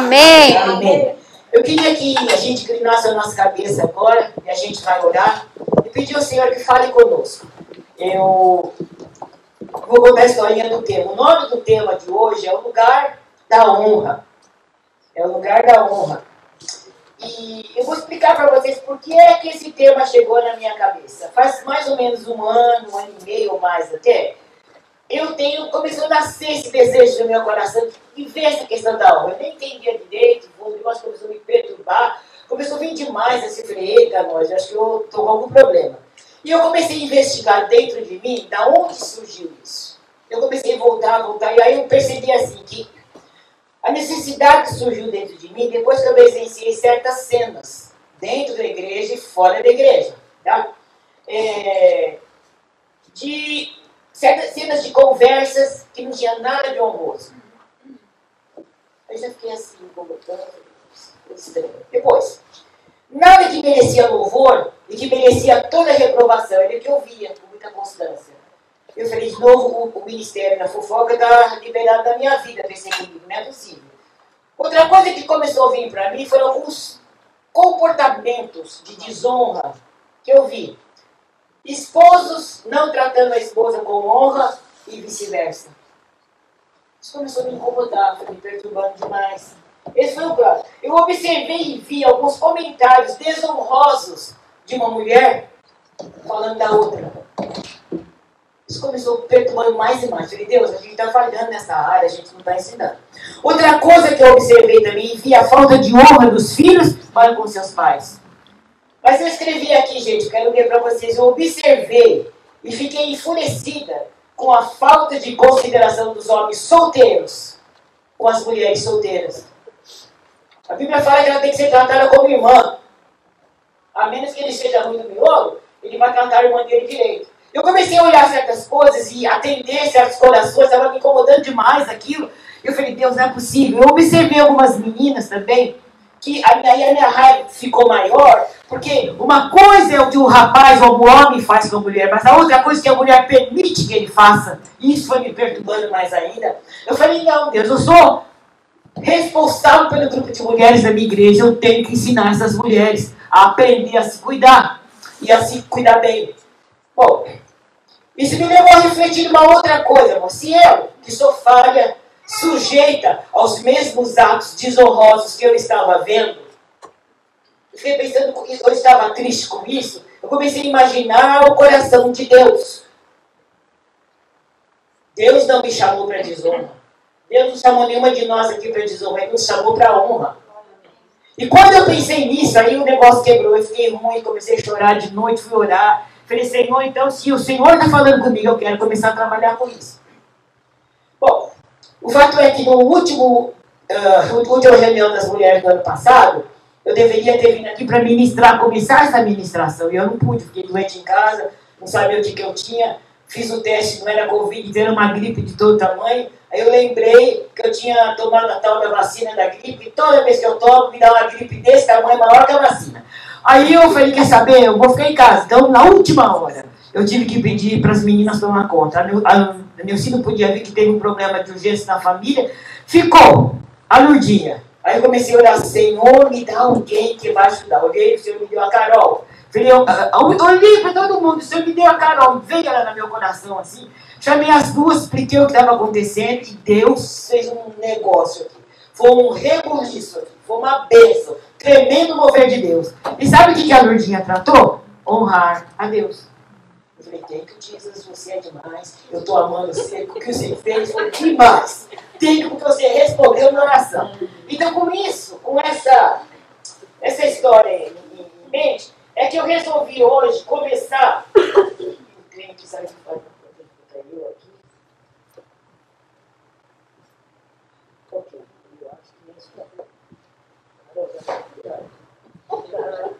Amém. Amém. Eu queria que a gente inclinasse a nossa cabeça agora, e a gente vai orar, e pedir ao Senhor que fale conosco. Eu vou contar a historinha do tema. O nome do tema de hoje é o lugar da honra. É o lugar da honra. E eu vou explicar para vocês por que é que esse tema chegou na minha cabeça. Faz mais ou menos um ano, um ano e meio ou mais até, eu tenho, começou a nascer esse desejo no meu coração de ver essa questão da honra. Eu nem entendia direito, o negócio começou a me perturbar, começou a vir demais esse freio, eita, nós, acho que eu estou com algum problema. E eu comecei a investigar dentro de mim, da onde surgiu isso. Eu comecei a voltar, voltar, e aí eu percebi assim, que a necessidade surgiu dentro de mim depois que eu presenciei certas cenas, dentro da igreja e fora da igreja. Tá? É, de certas cenas de conversas que não tinha nada de honroso. Eu já fiquei assim, incomodando. Depois, nada que merecia louvor e que merecia toda a reprovação, ele que eu via com muita constância. Eu falei, de novo, o, o Ministério da Fofoca está liberado da minha vida, pensei comigo, não é possível. Outra coisa que começou a vir para mim foram alguns comportamentos de desonra que eu vi. Esposos não tratando a esposa com honra e vice-versa. Isso começou a me incomodar, me perturbando demais. Esse foi o plano. Eu observei e vi alguns comentários desonrosos de uma mulher falando da outra. Isso começou perturbando mais e mais. Falei, Deus, a gente está falhando nessa área, a gente não está ensinando. Outra coisa que eu observei também, vi a falta de honra dos filhos para com seus pais. Mas eu escrevi aqui, gente, quero ler para vocês. Eu observei e fiquei enfurecida com a falta de consideração dos homens solteiros com as mulheres solteiras. A Bíblia fala que ela tem que ser tratada como irmã. A menos que ele seja ruim do miolo, ele vai tratar a irmã dele direito. Eu comecei a olhar certas coisas e atender certos corações, estava me incomodando demais aquilo. Eu falei, Deus, não é possível. Eu observei algumas meninas também, que a minha, a minha raiva ficou maior, porque uma coisa é o que o rapaz ou o homem faz com a mulher, mas a outra coisa é que a mulher permite que ele faça. Isso foi me perturbando mais ainda. Eu falei, não, Deus, eu sou responsável pelo grupo de mulheres da minha igreja, eu tenho que ensinar essas mulheres a aprender a se cuidar e a se cuidar bem. Bom, isso me levou a refletir uma outra coisa. Se eu, que sou falha, sujeita aos mesmos atos desonrosos que eu estava vendo, eu fiquei pensando, eu estava triste com isso, eu comecei a imaginar o coração de Deus. Deus não me chamou para desonra. Deus não chamou nenhuma de nós aqui para desonra, Ele nos chamou para honra. E quando eu pensei nisso, aí o negócio quebrou, eu fiquei ruim, comecei a chorar de noite, fui orar. Falei, Senhor, então se o Senhor está falando comigo, eu quero começar a trabalhar com isso. Bom, o fato é que no último, uh, última reunião das mulheres do ano passado, eu deveria ter vindo aqui para ministrar, começar essa ministração. E eu não pude, fiquei doente em casa, não sabia o que, eu tinha. Fiz o teste, não era Covid, era uma gripe de todo tamanho. Aí eu lembrei que eu tinha tomado a tal da vacina da gripe. Toda vez que eu tomo, me dá uma gripe desse tamanho, maior que a vacina. Aí eu falei, quer saber, eu vou ficar em casa. Então, na última hora, eu tive que pedir para as meninas tomar conta. A não podia ver que teve um problema de urgência na família. Ficou a Lurdinha. Aí eu comecei a orar, Senhor, me dá alguém que vai ajudar. Olhei, o Senhor me deu a Carol. Falei, eu, olhei para todo mundo, o Senhor me deu a Carol. Veio ela no meu coração assim. Chamei as duas, expliquei o que estava acontecendo e Deus fez um negócio aqui. Foi um rebuliço aqui. Foi uma bênção. Tremendo mover de Deus. E sabe o que a Lourdinha tratou? Honrar a Deus. Eu falei, thank you, Jesus, você é demais. Eu estou amando você. O que você fez foi demais. Thank porque você respondeu na oração. Então, com isso, com essa, essa história em, em mente, é que eu resolvi hoje começar. O cliente sabe que eu aqui. Ok, eu acho que Mas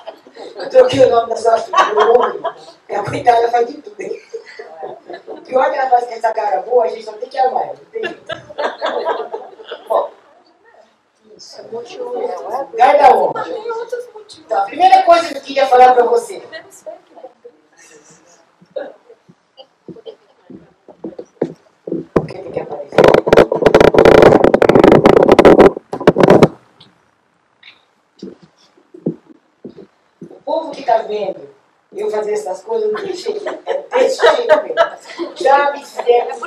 Eu troquei o nome da sua filha pelo Mugri. A coitada faz de tudo. hein? O pior que ela faz com essa cara boa, a gente só tem que amar ela. Tem. Bom, Isso, motivo. Outros motivos. Então, a primeira coisa que eu queria falar pra você. Menos fé que não. O que que quer aparecer? O povo que tá vendo eu fazer essas coisas desse jeito, é desse jeito mesmo. Já me fizeram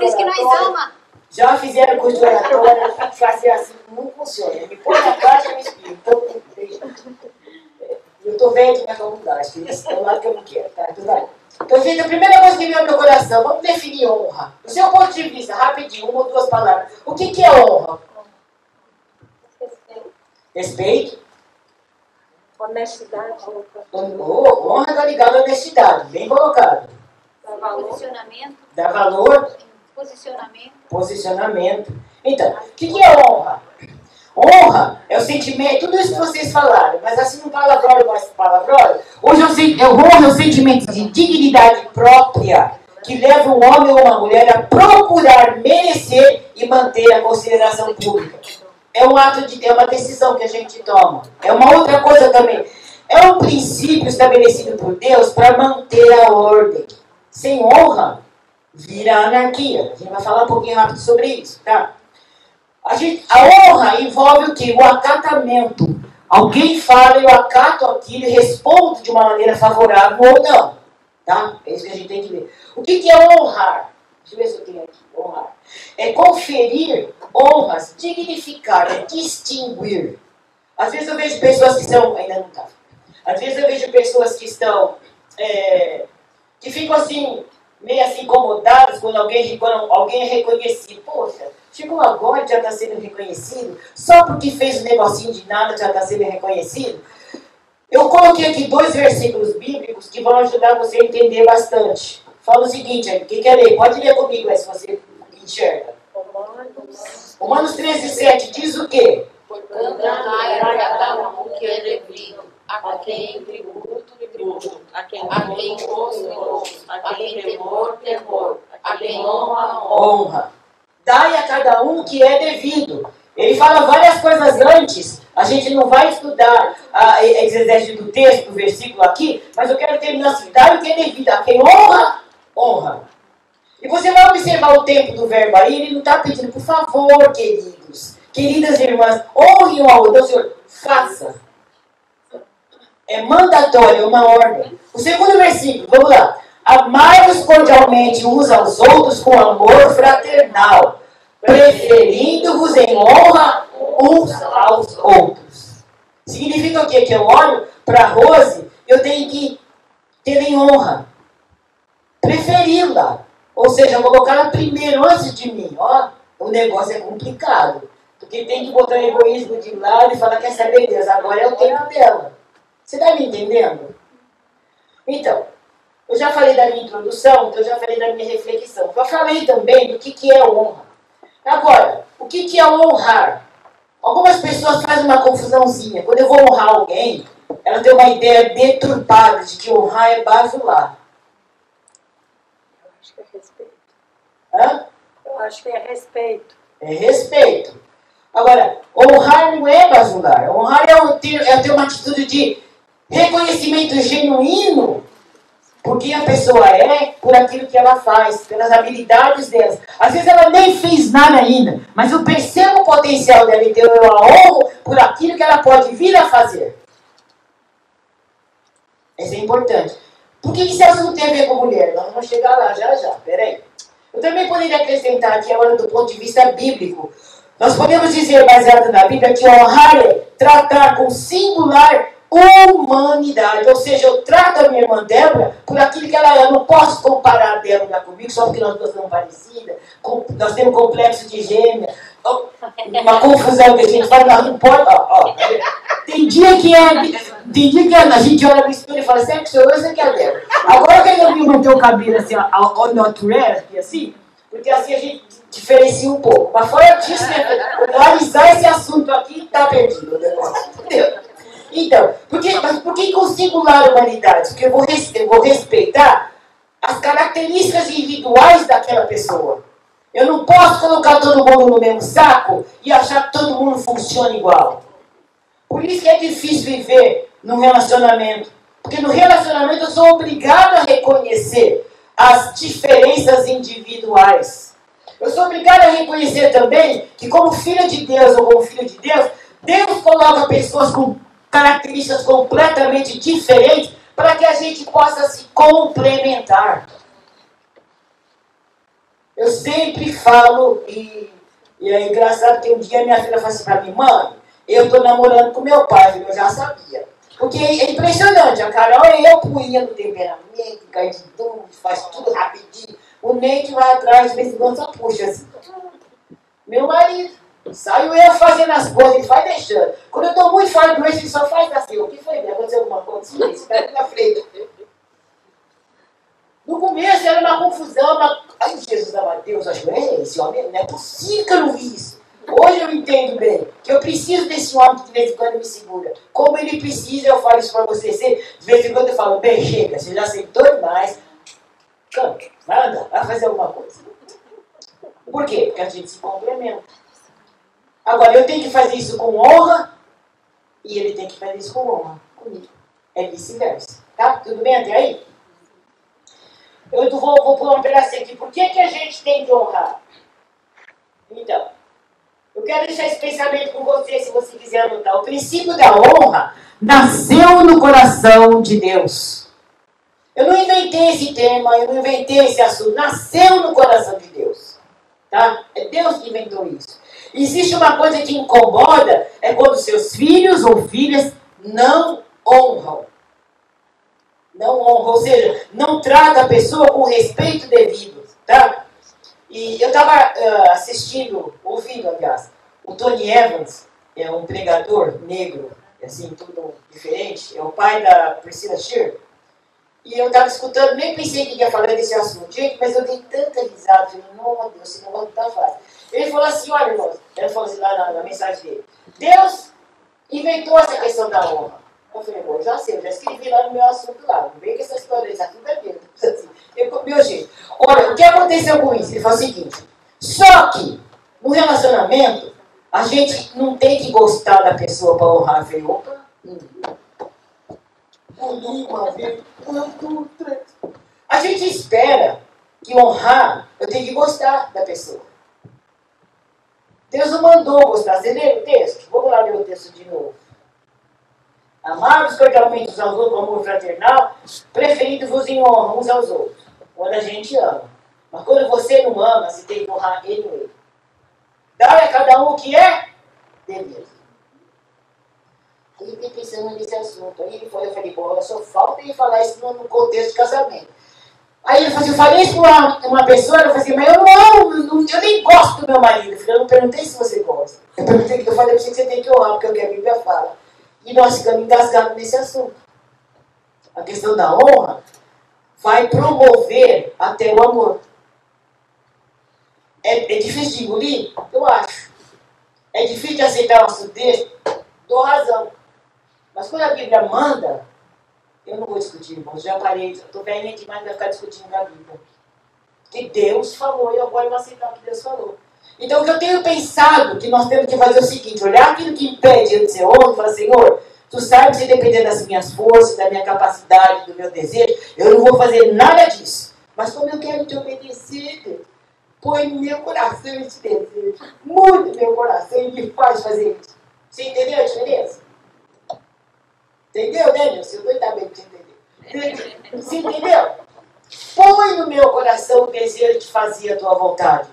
Já fizeram curso de oratória, fazer assim, não funciona. Me põe na caixa e me explica. Então, eu velho de minha faculdade, é o lado que eu não quero, tá? Então, vai. Então, gente, a primeira coisa que veio ao meu coração, vamos definir honra. Do seu ponto de vista, rapidinho, uma ou duas palavras. O que, que é honra? Respeito. Honestidade. Oh, honra está ligada à honestidade, bem colocado. Dá valor. Dá valor, Posicionamento. posicionamento. Então, o que, que é honra? Honra é o sentimento, tudo isso que vocês falaram, mas assim um palavrão mais palavrão. Hoje eu sei, eu honra é o sentimento de dignidade própria que leva um homem ou uma mulher a procurar merecer e manter a consideração pública. É um ato de, é uma decisão que a gente toma. É uma outra coisa também. É um princípio estabelecido por Deus para manter a ordem. Sem honra, vira anarquia. A gente vai falar um pouquinho rápido sobre isso, tá? A, gente, a honra envolve o quê? O acatamento. Alguém fala, eu acato aquilo e respondo de uma maneira favorável ou não. Tá? É isso que a gente tem que ver. O que, que é honrar? Deixa eu ver se eu tenho aqui. Honrar. É conferir honras, dignificar, é distinguir. Às vezes eu vejo pessoas que estão. Ainda não tá. Às vezes eu vejo pessoas que estão. é, que ficam assim, meio assim incomodadas quando alguém, quando alguém é reconhecido. Poxa, chegou agora e já está sendo reconhecido? Só porque fez um negocinho de nada já está sendo reconhecido? Eu coloquei aqui dois versículos bíblicos que vão ajudar você a entender bastante. Fala o seguinte, quem quer ler? Pode ler comigo aí, se você enxerga. Romanos. Romanos 13, 7 diz o quê? Portanto, a cada um que é devido, a quem tributo, tributo, a quem gosto, gosto, a quem temor, temor, a quem honra, honra. Dai a cada um o que é devido. Ele fala várias coisas antes. A gente não vai estudar a exegese do texto, do versículo aqui, mas eu quero terminar assim. Dai o que é devido. A quem honra, honra. E você vai observar o tempo do verbo aí, ele não está pedindo, por favor, queridos, queridas irmãs, honrem um ao outro. Então, Senhor, faça. É mandatório, é uma ordem. O segundo versículo, vamos lá. Amai-vos cordialmente uns aos outros com amor fraternal, preferindo-vos em honra uns aos outros. Significa o quê? Que eu olho para Rose, eu tenho que ter em honra, preferi-la. Ou seja, colocá-la primeiro antes de mim. Ó, o negócio é complicado. Porque tem que botar o egoísmo de lado e falar, quer saber, Deus, agora é o tempo dela. Você está me entendendo? Então, eu já falei da minha introdução, então eu já falei da minha reflexão. Eu falei também do que, que é honra. Agora, o que, que é honrar? Algumas pessoas fazem uma confusãozinha. Quando eu vou honrar alguém, ela tem uma ideia deturpada de que honrar é bajular. Eu acho que é respeito. Hã? Eu acho que é respeito. É respeito. Agora, honrar não é bajular. Honrar é, um é ter uma atitude de reconhecimento genuíno por quem a pessoa é, por aquilo que ela faz, pelas habilidades dela. Às vezes ela nem fez nada ainda, mas eu percebo o potencial dela, então eu a honro por aquilo que ela pode vir a fazer. Isso é importante. Por que isso não tem a ver com mulher? Nós vamos chegar lá já já, peraí. Eu também poderia acrescentar aqui agora do ponto de vista bíblico. Nós podemos dizer, baseado na Bíblia, que honrar é tratar com singular humanidade. Ou seja, eu trato a minha irmã Débora por aquilo que ela é. Eu não posso comparar a Débora comigo só porque nós duas somos parecidas. Nós temos complexo de gêmea. Uma confusão que a gente fala, nós não pode. Ó, tem dia que é. Tem dia que a gente olha no espelho e fala, será que sou é a Débora? Agora que eu vi manter o cabelo assim, ao, natural, assim, Porque assim a gente diferencia um pouco. Mas fora disso, né, analisar esse assunto aqui está perdido. Entendeu? Então, por que, mas por que com singular humanidade? Porque eu vou, eu vou respeitar as características individuais daquela pessoa. Eu não posso colocar todo mundo no mesmo saco e achar que todo mundo funciona igual. Por isso que é difícil viver num relacionamento. Porque no relacionamento eu sou obrigado a reconhecer as diferenças individuais. Eu sou obrigado a reconhecer também que, como filho de Deus ou como filho de Deus, Deus coloca pessoas com características completamente diferentes para que a gente possa se complementar. Eu sempre falo, e, e é engraçado que um dia minha filha falou assim para mim, mãe, eu estou namorando com meu pai, eu já sabia. Porque é impressionante, a Carol e eu punha no temperamento, cai de dúvida, faz tudo rapidinho. O Neide vai atrás, de vez em quando só puxa assim. Meu marido, saiu eu fazendo as coisas, ele vai deixando. Quando eu estou muito fora do eixo, ele só faz assim. O que foi? Aconteceu alguma coisa? Isso, está na frente. No começo era uma confusão, uma... Ai, Jesus amado, Deus, acho que é esse homem, não é possível que eu não vi isso. Hoje eu entendo bem que eu preciso desse homem que de vez em quando me segura. Como ele precisa, eu falo isso para você. de vez em quando eu falo, bem, chega, você já aceitou demais. Canta, vai andar, vai fazer alguma coisa. Por quê? Porque a gente se complementa. Agora, eu tenho que fazer isso com honra e ele tem que fazer isso com honra comigo. É vice-versa. Tá? Tudo bem até aí? Eu vou, vou pular um pedacinho aqui. Por que, que a gente tem que honrar? Então, eu quero deixar esse pensamento com você, se você quiser anotar. O princípio da honra nasceu no coração de Deus. Eu não inventei esse tema, eu não inventei esse assunto. Nasceu no coração de Deus. Tá? É Deus que inventou isso. Existe uma coisa que incomoda, é quando seus filhos ou filhas não honram. Não honram, ou seja, não trata a pessoa com respeito devido. Tá? E eu estava uh, ah, assistindo, ouvindo, aliás, o Tony Evans, é um pregador negro, assim, tudo diferente, é o pai da Priscila Shear. E eu estava escutando, nem pensei que ia falar desse assunto. Gente, mas eu dei tanta risada, falei, não, Deus, esse negócio não tá fácil. Ele falou assim, olha, irmãos, ele falou assim lá na, na mensagem dele, Deus inventou essa questão da honra. Eu falei, já sei, eu já escrevi lá no meu assunto lá. Não vem com essa história, isso tudo é mesmo. Eu, meu jeito. Olha, o que aconteceu com isso? Ele falou o seguinte: só que no relacionamento, a gente não tem que gostar da pessoa para honrar. Eu falei, opa. A gente espera que honrar, eu tenho que gostar da pessoa. Deus mandou gostar. Você lê o texto? Vamos lá ler o texto de novo. Amados cordialmente uns aos outros com amor fraternal, preferindo-vos em honra uns aos outros. Quando a gente ama. Mas quando você não ama, você tem que honrar ele ou ele. Dá a cada um o que é. Aí fiquei pensando nesse assunto. Aí ele foi, eu falei, bom, só falta ele falar isso no contexto de casamento. Aí ele falou assim, eu falei isso para uma, uma pessoa, eu falei assim, mas eu não eu nem gosto do meu marido. Eu, falei, eu não perguntei se você gosta. Eu, perguntei, eu falei para você que você tem que honrar, porque é o que a Bíblia fala. E nós ficamos engasgados nesse assunto. A questão da honra vai promover até o amor. É, é difícil de engolir? Eu acho. É difícil de aceitar o nosso texto? Dou razão. Mas quando a Bíblia manda, eu não vou discutir, irmãos. Já parei, estou velhinha demais para ficar discutindo a Bíblia. Que Deus falou e eu agora vou aceitar o que Deus falou. Então, o que eu tenho pensado que nós temos que fazer é o seguinte: olhar aquilo que impede ele de ser homem e falar, Senhor, tu sabes que dependendo das minhas forças, da minha capacidade, do meu desejo, eu não vou fazer nada disso. Mas como eu quero te obedecer, põe no meu coração esse desejo. Muito meu coração e me faz fazer isso. Você entendeu a diferença? Entendeu, né? Você não está bem para entender. Você entendeu? Põe no meu coração o desejo de fazer a tua vontade.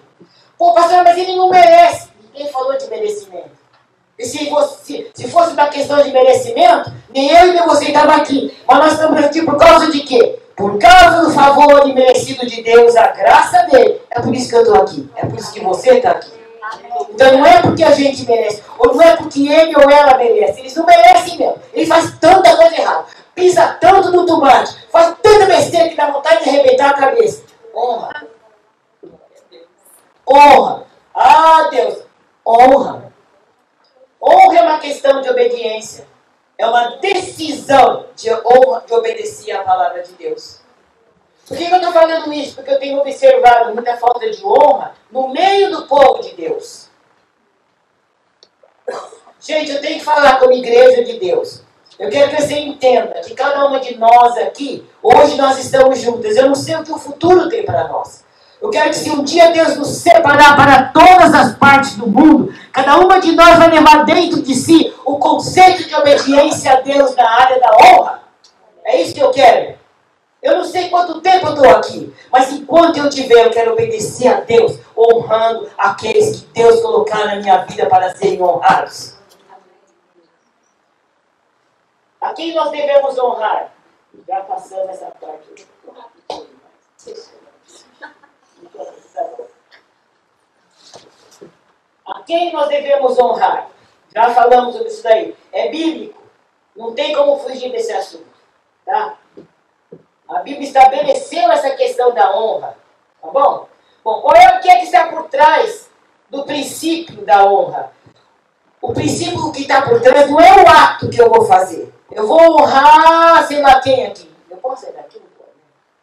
Pô, pastor, mas ele não merece. Ninguém falou de merecimento. E se, fosse, se fosse uma questão de merecimento, nem eu e nem você estavam aqui. Mas nós estamos aqui por causa de quê? Por causa do favor imerecido de Deus, a graça dele. É por isso que eu estou aqui. É por isso que você está aqui. Então não é porque a gente merece, ou não é porque ele ou ela merece. Eles não merecem mesmo. Eles fazem tanta coisa errada. Pisa tanto no tomate, faz tanta besteira que dá vontade de arrebentar a cabeça. Honra. Honra. Ah, Deus, honra. Honra é uma questão de obediência. É uma decisão de honra, de obedecer à palavra de Deus. Por que, eu estou falando isso? Porque eu tenho observado muita falta de honra no meio do povo de Deus. Gente, eu tenho que falar como igreja de Deus. Eu quero que você entenda que cada uma de nós aqui, hoje nós estamos juntas. Eu não sei o que o futuro tem para nós. Eu quero que se um dia Deus nos separar para todas as partes do mundo, cada uma de nós vai levar dentro de si o conceito de obediência a Deus na área da honra. É isso que eu quero. Eu não sei quanto tempo eu estou aqui, mas enquanto eu tiver, eu quero obedecer a Deus, honrando aqueles que Deus colocar na minha vida para serem honrados. A quem nós devemos honrar? Já passamos essa parte. A quem nós devemos honrar? Já falamos sobre isso daí. É bíblico. Não tem como fugir desse assunto. Tá? A Bíblia estabeleceu essa questão da honra. Tá bom? Bom, qual é o que é que está por trás do princípio da honra? O princípio que está por trás não é o ato que eu vou fazer. Eu vou honrar, sei lá quem aqui. Eu posso ser daqui?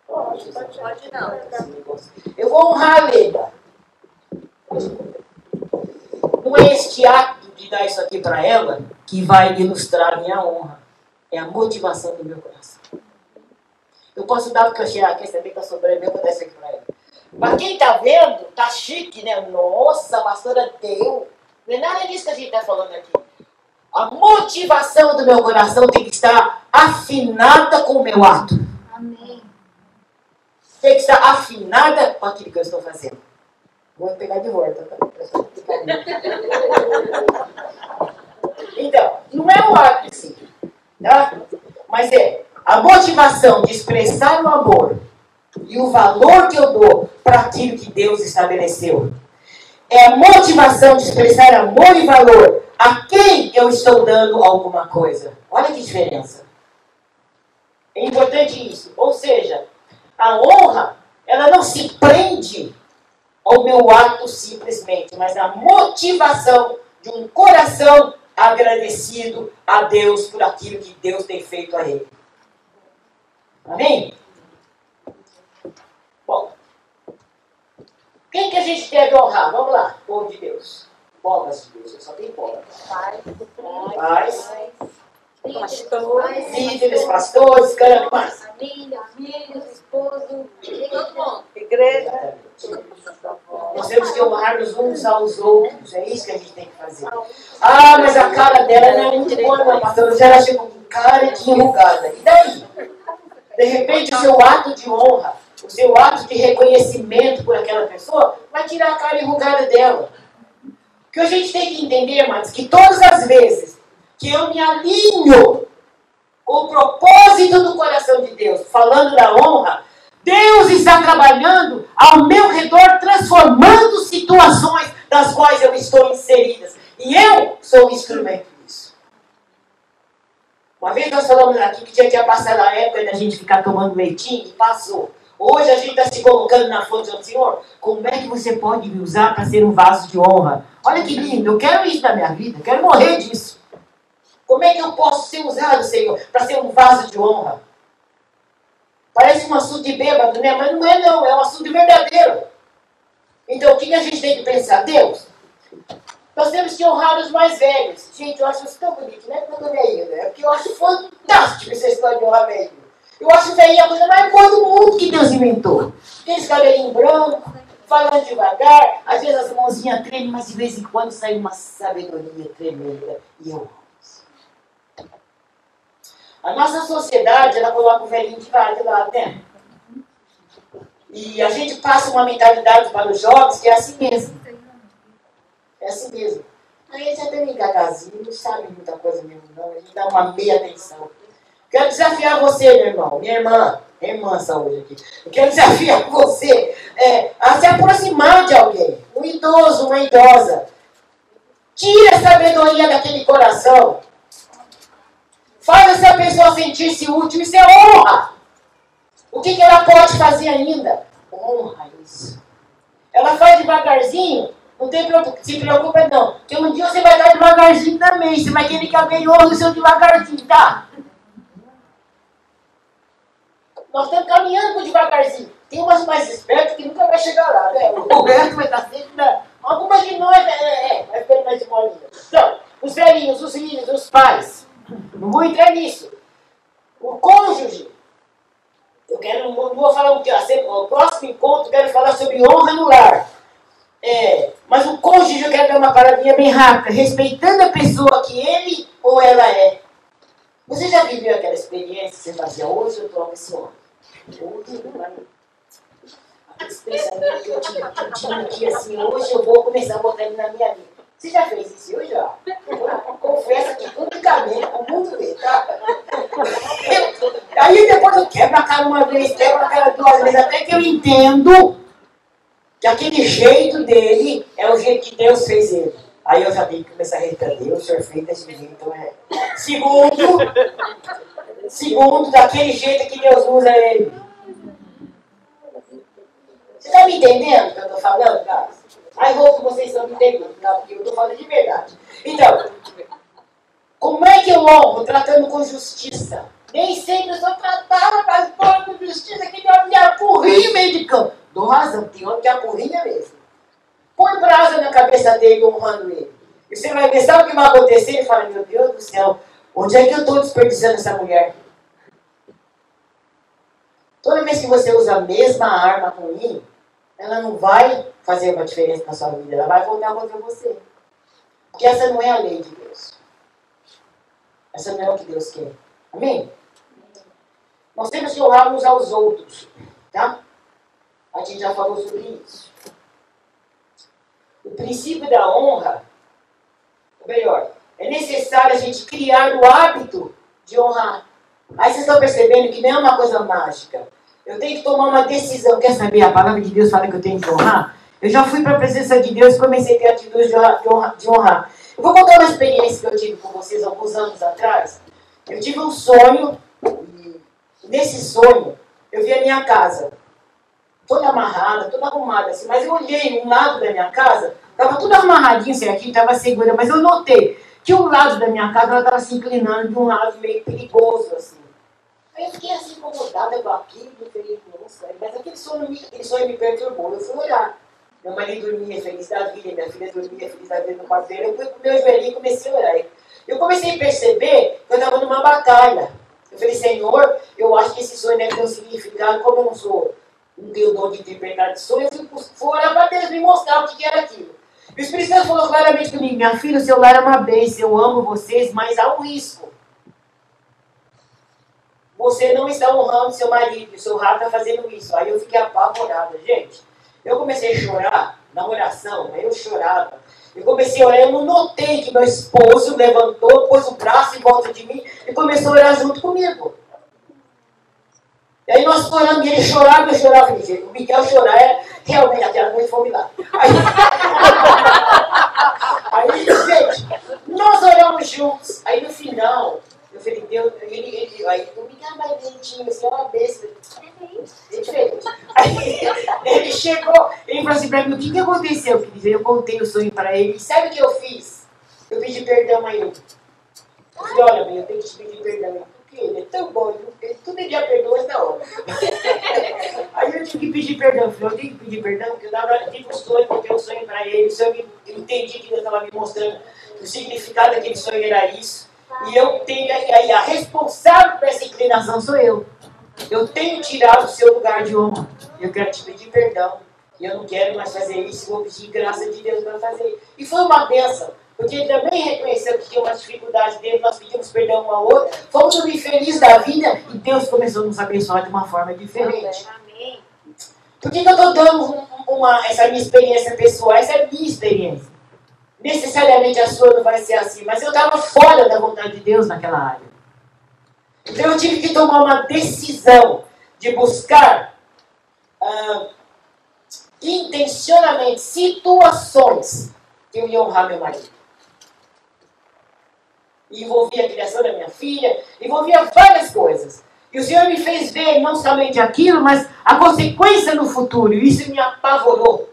Pode, pode, pode não. Eu vou honrar a Leda. Não é este ato de dar isso aqui para ela que vai ilustrar a minha honra. É a motivação do meu coração. Eu posso dar porque eu achei, ah, quer saber que eu sobrei meu, vou dar isso aqui para ela. Mas quem tá vendo, tá chique, né? Nossa, a pastora deu. Não é nada disso que a gente tá falando aqui. A motivação do meu coração tem que estar afinada com o meu ato. Amém. Tem que estar afinada com aquilo que eu estou fazendo. Vou pegar de volta, tá? Então, não é o ato em si, tá? Mas é a motivação de expressar o amor e o valor que eu dou para aquilo que Deus estabeleceu. É a motivação de expressar amor e valor a quem eu estou dando alguma coisa. Olha que diferença. É importante isso. Ou seja, a honra, ela não se prende ao meu ato simplesmente, mas a motivação de um coração agradecido a Deus por aquilo que Deus tem feito a ele. Amém? Bom, quem que a gente deve honrar? Vamos lá, povo de Deus. Povas de Deus, eu só tenho povas. Pais, Pais, pastores, líderes, pastores, caramba, família, filhos, esposo, todo mundo. Igreja. Nós temos que honrar os uns aos outros. É isso que a gente tem que fazer. Ah, mas a cara dela não é muito boa, não, pastor. Ela chegou com cara de enrugada. E daí? De repente, o seu ato de honra, o seu ato de reconhecimento por aquela pessoa, vai tirar a cara enrugada dela. O que a gente tem que entender, mas que todas as vezes que eu me alinho com o propósito do coração de Deus, falando da honra, Deus está trabalhando ao meu redor, transformando situações das quais eu estou inseridas. E eu sou um instrumento. Uma vez nós falamos aqui que já tinha passado a época da gente ficar tomando leitinho e passou. Hoje a gente está se colocando na fonte do Senhor. Como é que você pode me usar para ser um vaso de honra? Olha que lindo, eu quero isso na minha vida, eu quero morrer disso. Como é que eu posso ser usado, Senhor, para ser um vaso de honra? Parece um assunto de bêbado, né? Mas não é não, é um assunto verdadeiro. Então o que a gente tem que pensar? Deus, nós temos que honrar os mais velhos. Gente, eu acho isso tão bonito, não é porque eu tô velho, né? É porque eu acho fantástico essa história de honrar velho. Eu acho velho a coisa mais boa do mundo que Deus inventou. Aqueles cabelinhos brancos, falando devagar, às vezes as mãozinhas tremem, mas de vez em quando sai uma sabedoria tremenda. E eu amo isso. A nossa sociedade, ela coloca o velhinho de de lado, né? E a gente passa uma mentalidade para os jovens que é assim mesmo. É assim mesmo. Aí eles já tem gagazinho, não sabe muita coisa mesmo, não. A gente dá uma meia atenção. Quero desafiar você, meu irmão, minha irmã, minha irmã saúde aqui. Eu quero desafiar você é, a se aproximar de alguém, um idoso, uma idosa. Tira a sabedoria daquele coração. Faz essa pessoa sentir-se útil. Isso é honra. O que, que ela pode fazer ainda? Honra isso. Ela faz devagarzinho, não tem preocupa, se preocupa não. Porque um dia você vai dar devagarzinho também. Você vai querer que alguém ouça o seu devagarzinho, tá? Nós estamos caminhando com devagarzinho. Tem umas mais espertas que nunca vai chegar lá, né? O resto vai estar sempre na... Algumas de nós, é, é, é vai ficando mais de molinha. Então, os velhinhos, os filhos, os pais. Não vou entrar nisso. O cônjuge. Eu quero, vou falar o que, o próximo encontro, quero falar sobre honra no lar. É, mas o cônjuge, eu quero dar uma paradinha bem rápida, respeitando a pessoa que ele ou ela é. Você já viveu aquela experiência você fazia hoje eu troco esse? Hoje eu vai. Esse pensamento que eu tinha, que eu tinha aqui assim, hoje eu vou começar a botar ele na minha vida. Você já fez isso hoje, ó? Confessa que publicamente o mundo vê, tá? Aí depois eu quebro a cara uma vez, quebro a cara duas vezes, até que eu entendo que aquele jeito dele é o jeito que Deus fez ele. Aí eu já tenho que começar a responder, o senhor fez desse jeito, então é. Segundo, segundo, daquele jeito que Deus usa ele. Você está me entendendo o que eu estou falando, cara? Aí vou vocês estão me entendendo, tá? porque eu estou falando de verdade. Então, como é que eu honro tratando com justiça? Nem sempre eu sou tratada com justiça que me apurrinha meio de campo. Dou razão, tem homem que apurrinha mesmo. Põe brasa na cabeça dele honrando ele. E você vai ver, sabe o que vai acontecer? Ele fala, meu Deus do céu, onde é que eu estou desperdiçando essa mulher? Toda vez que você usa a mesma arma ruim, ela não vai fazer uma diferença na sua vida, ela vai voltar contra você. Porque essa não é a lei de Deus. Essa não é o que Deus quer. Amém? Nós temos que honrar uns aos outros. Tá? A gente já falou sobre isso. O princípio da honra, ou melhor, é necessário a gente criar o hábito de honrar. Aí vocês estão percebendo que não é uma coisa mágica. Eu tenho que tomar uma decisão. Quer saber? A palavra de Deus fala que eu tenho que honrar. Eu já fui para a presença de Deus e comecei a ter atitude de honrar, de honrar. Eu vou contar uma experiência que eu tive com vocês alguns anos atrás. Eu tive um sonho, nesse sonho eu vi a minha casa toda amarrada, toda arrumada assim, mas eu olhei um lado da minha casa, estava tudo amarradinho assim, aqui estava segura, mas eu notei que um lado da minha casa estava se inclinando de um lado meio perigoso assim. Aí eu fiquei assim incomodada com aquilo, falei, nossa, mas aquele sonho, me, aquele sonho me perturbou. Eu fui olhar. Meu marido dormia feliz da vida, minha filha dormia feliz da vida no quarto dele. Eu fui pro meu joelhinho e comecei a orar. Eu comecei a perceber que eu estava numa batalha. Eu falei, Senhor, eu acho que esse sonho deve ter um significado, como eu não sou, não tenho dom de interpretar de sonho, eu fui, fui olhar para Deus me mostrar o que era aquilo. E o Espírito Santo falou claramente comigo, minha filha, o seu lar é uma bênção, eu amo vocês, mas há um risco você não está honrando seu marido, seu rato está fazendo isso. Aí eu fiquei apavorada, gente. Eu comecei a chorar na oração, aí eu chorava. Eu comecei a orar, eu não notei que meu esposo levantou, pôs o braço em volta de mim e começou a orar junto comigo. E aí nós orando, e ele chorava, eu chorava. Gente, o Miguel chorar é realmente aquela noite foi um milagre. Aí, aí, gente, nós oramos juntos. Aí no final, eu falei, Deus, ele, ele, aí o Miguel mais lentinho, assim, uma besta. Diferente. Aí ele chegou, ele falou assim pra mim, o que, que aconteceu, querido? Eu contei o sonho para ele. Sabe o que eu fiz? Eu pedi perdão a ele. Eu falei, olha, mãe, eu tenho que te pedir perdão. Porque ele é tão bom, ele, tudo ele já perdoa na hora. Aí eu tive que pedir perdão. Eu falei, eu tenho que pedir perdão, porque eu dava, tive um sonho, contei um sonho para ele. eu entendi que Deus estava me mostrando que o significado daquele sonho era isso. E eu tenho, aí a responsável por essa inclinação sou eu. Eu tenho tirado o seu lugar de honra. Eu quero te pedir perdão. E eu não quero mais fazer isso. Vou pedir graça de Deus para fazer. E foi uma benção. Porque ele também reconheceu que tinha uma dificuldade dele, nós pedimos perdão um ao outro, fomos subir felizes da vida e Deus começou a nos abençoar de uma forma diferente. Amém. Por que, que eu estou dando uma, essa minha experiência pessoal? Essa é a minha experiência. Necessariamente a sua não vai ser assim, mas eu estava fora da vontade de Deus naquela área. Então eu tive que tomar uma decisão de buscar ah, intencionalmente situações que eu ia honrar meu marido. E envolvia a criação da minha filha, envolvia várias coisas. E o Senhor me fez ver não somente aquilo, mas a consequência no futuro. E isso me apavorou.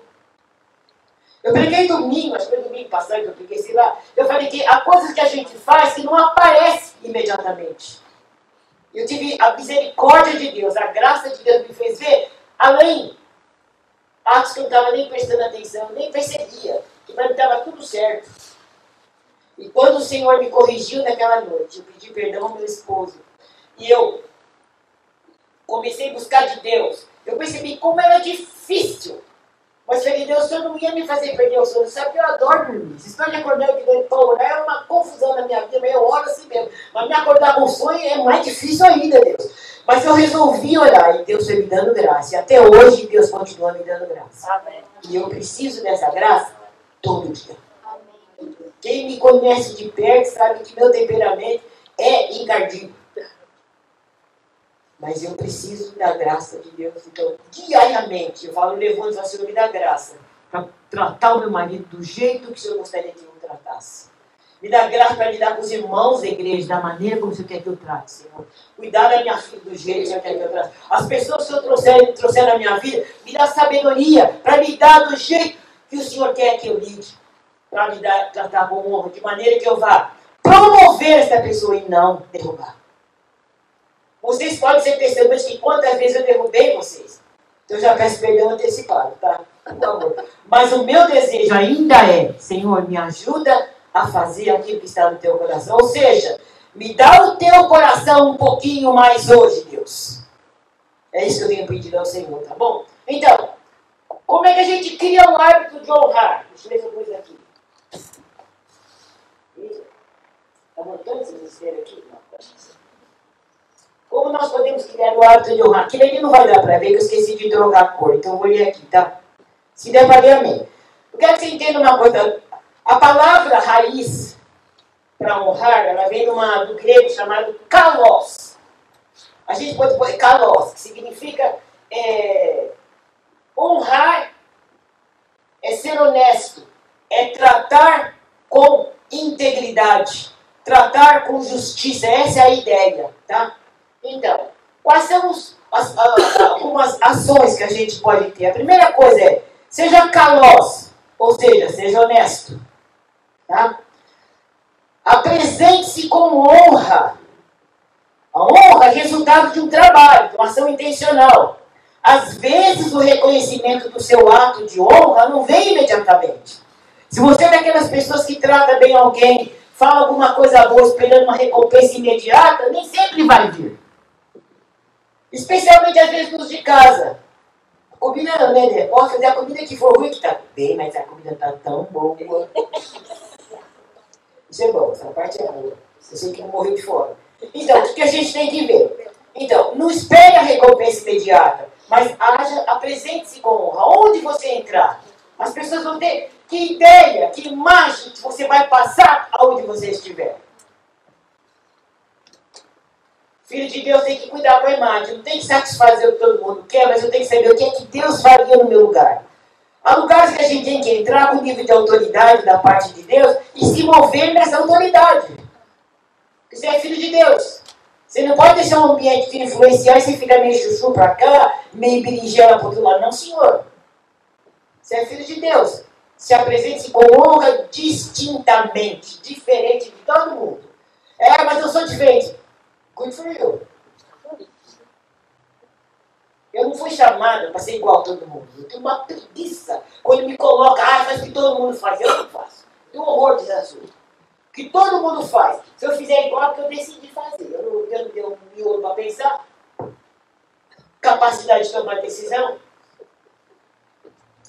Eu preguei domingo, acho que foi domingo passado que eu preguei, sei lá. Eu falei que há coisas que a gente faz que não aparece imediatamente. Eu tive a misericórdia de Deus, a graça de Deus me fez ver além. Atos que eu não estava nem prestando atenção, nem percebia. Que para mim estava tudo certo. E quando o Senhor me corrigiu naquela noite, eu pedi perdão ao meu esposo. E eu comecei a buscar de Deus. Eu percebi como era difícil mas falei, Deus, o Senhor não ia me fazer perder o sono. Sabe que eu adoro dormir. Se estou de acordar aqui dentro para orar, é uma confusão na minha vida, mas eu oro assim mesmo. Mas me acordar com sonho é mais difícil ainda, Deus. Mas eu resolvi orar e Deus foi me dando graça. E até hoje Deus continua me dando graça. Amém. E eu preciso dessa graça todo dia. Quem me conhece de perto sabe que meu temperamento é encardido. Mas eu preciso da graça de Deus. Então, diariamente, eu falo, levando a Senhor me dá graça para tratar o meu marido do jeito que o Senhor gostaria que eu o tratasse. Me dá graça para lidar com os irmãos da igreja da maneira como o Senhor quer que eu trate, Senhor. Cuidar da minha filha do jeito que o Senhor quer que eu trate. As pessoas que o Senhor trouxer, trouxer na minha vida, me dá sabedoria para lidar do jeito que o Senhor quer que eu lide. Para me dar, tratar com honra, de maneira que eu vá promover essa pessoa e não derrubar. Vocês podem ser testemunhas que quantas vezes eu derrubei vocês. Eu já peço perdão antecipado, tá? Mas o meu desejo ainda é, Senhor, me ajuda a fazer aquilo que está no teu coração. Ou seja, me dá o teu coração um pouquinho mais hoje, Deus. É isso que eu tenho pedido ao Senhor, tá bom? Então, como é que a gente cria um hábito de honrar? Deixa eu ver eu pus aqui. Está montando esses esferos aqui? Não, como nós podemos criar o hábito de honrar? Aquilo ali não vai dar para ver, que eu esqueci de trocar a cor. Então eu vou ler aqui, tá? Se der para ler, amém. Eu quero que você entenda uma coisa. A palavra raiz para honrar, ela vem numa, do grego chamado kalos. A gente pode pôr kalos, que significa é, honrar é ser honesto, é tratar com integridade, tratar com justiça. Essa é a ideia, tá? Então, quais são os, as, algumas ações que a gente pode ter? A primeira coisa é, seja caloso, ou seja, seja honesto. Tá? Apresente-se com honra. A honra é resultado de um trabalho, de uma ação intencional. Às vezes o reconhecimento do seu ato de honra não vem imediatamente. Se você é daquelas pessoas que trata bem alguém, fala alguma coisa boa esperando uma recompensa imediata, nem sempre vai vir. Especialmente às vezes nos de casa. A comida, né, pode fazer a comida que for ruim, que tá bem, mas a comida tá tão boa. Isso é bom, essa parte é boa. Você sei que não morreu de fome. Então, o que a gente tem que ver? Então, não espere a recompensa imediata, mas haja, apresente-se com honra. Onde você entrar, as pessoas vão ter que ideia, que imagem que você vai passar aonde você estiver. Filho de Deus tem que cuidar com a imagem. Não tem que satisfazer o que todo mundo quer, mas eu tenho que saber o que é que Deus faria no meu lugar. Há lugares que a gente tem que entrar com nível de autoridade da parte de Deus e se mover nessa autoridade. Você é filho de Deus. Você não pode deixar um ambiente te influenciar e você fica meio chuchu para cá, meio berinjela para outro lado. Não, senhor. Você é filho de Deus. Se apresente com honra distintamente, diferente de todo mundo. É, mas eu sou diferente. Good for you. Eu não fui chamada para ser igual a todo mundo. Eu tenho uma preguiça. Quando me coloca, ah, faz o que todo mundo faz. Eu não faço. Tenho um horror de assunto. O que todo mundo faz. Se eu fizer igual, é porque eu decidi fazer. Eu não, não tenho um miolo para pensar. Capacidade de tomar decisão.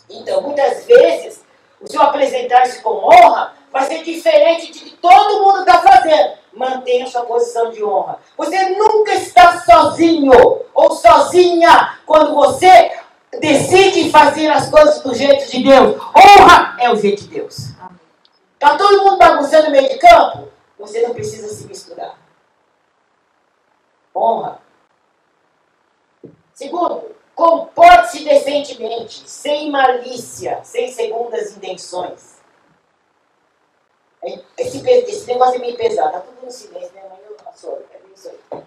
Então, muitas vezes, o seu apresentar-se com honra vai ser diferente de que todo mundo está fazendo mantenha sua posição de honra. Você nunca está sozinho ou sozinha quando você decide fazer as coisas do jeito de Deus. Honra é o jeito de Deus. Está todo mundo bagunçando no meio de campo? Você não precisa se misturar. Honra. Segundo, comporte-se decentemente, sem malícia, sem segundas intenções. Esse, esse negócio é meio pesado, tá tudo no silêncio, né? Mas eu absorvo, é isso aí.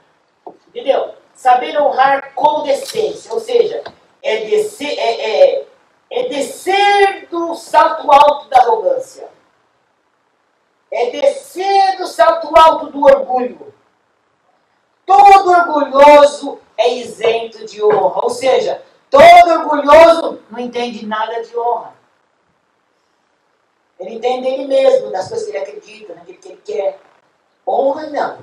Entendeu? Saber honrar com decência, ou seja, é, descer, é, é é descer do salto alto da arrogância. É descer do salto alto do orgulho. Todo orgulhoso é isento de honra. Ou seja, todo orgulhoso não entende nada de honra. Ele entende ele mesmo, das coisas que ele acredita, naquilo que ele quer. Honra não.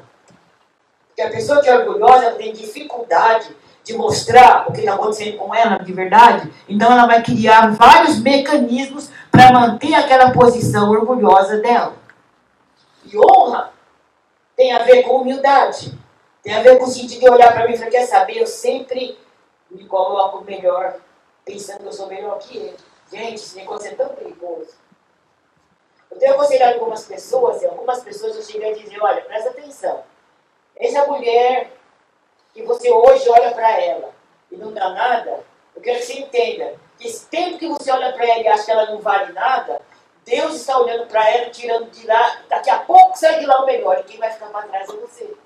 Porque a pessoa que é orgulhosa tem dificuldade de mostrar o que está acontecendo com ela de verdade, então ela vai criar vários mecanismos para manter aquela posição orgulhosa dela. E honra tem a ver com humildade, tem a ver com o sentido de olhar para mim e falar: quer saber, eu sempre me coloco melhor, pensando que eu sou melhor que ele. Gente, esse negócio é tão perigoso. Eu tenho aconselhado algumas pessoas, e algumas pessoas eu cheguei a dizer: olha, presta atenção. Essa mulher que você hoje olha para ela e não dá nada, eu quero que você entenda que esse tempo que você olha para ela e acha que ela não vale nada, Deus está olhando para ela, tirando de lá, daqui a pouco sai de lá o melhor, e quem vai ficar para trás é você.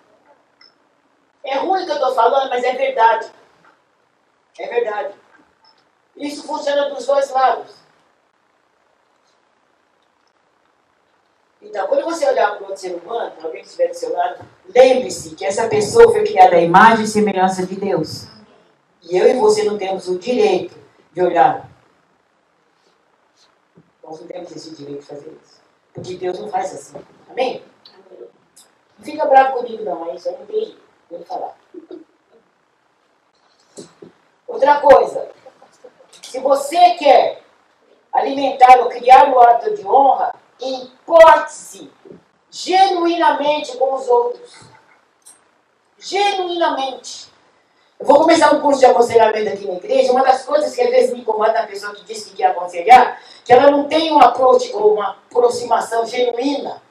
É ruim que eu estou falando, mas é verdade. É verdade. Isso funciona dos dois lados. Então, quando você olhar para outro ser humano, alguém que estiver do seu lado, lembre-se que essa pessoa foi criada à imagem e semelhança de Deus. E eu e você não temos o direito de olhar. Nós não temos esse direito de fazer isso. Porque Deus não faz assim. Amém? Não fica bravo comigo, não, é isso aí não jeito. Vou falar. Outra coisa. Se você quer alimentar ou criar o hábito de honra, Importe-se genuinamente com os outros. Genuinamente. Eu vou começar um curso de aconselhamento aqui na igreja. Uma das coisas que às vezes me incomoda na pessoa que diz que quer aconselhar, que ela não tem um approach ou uma aproximação genuína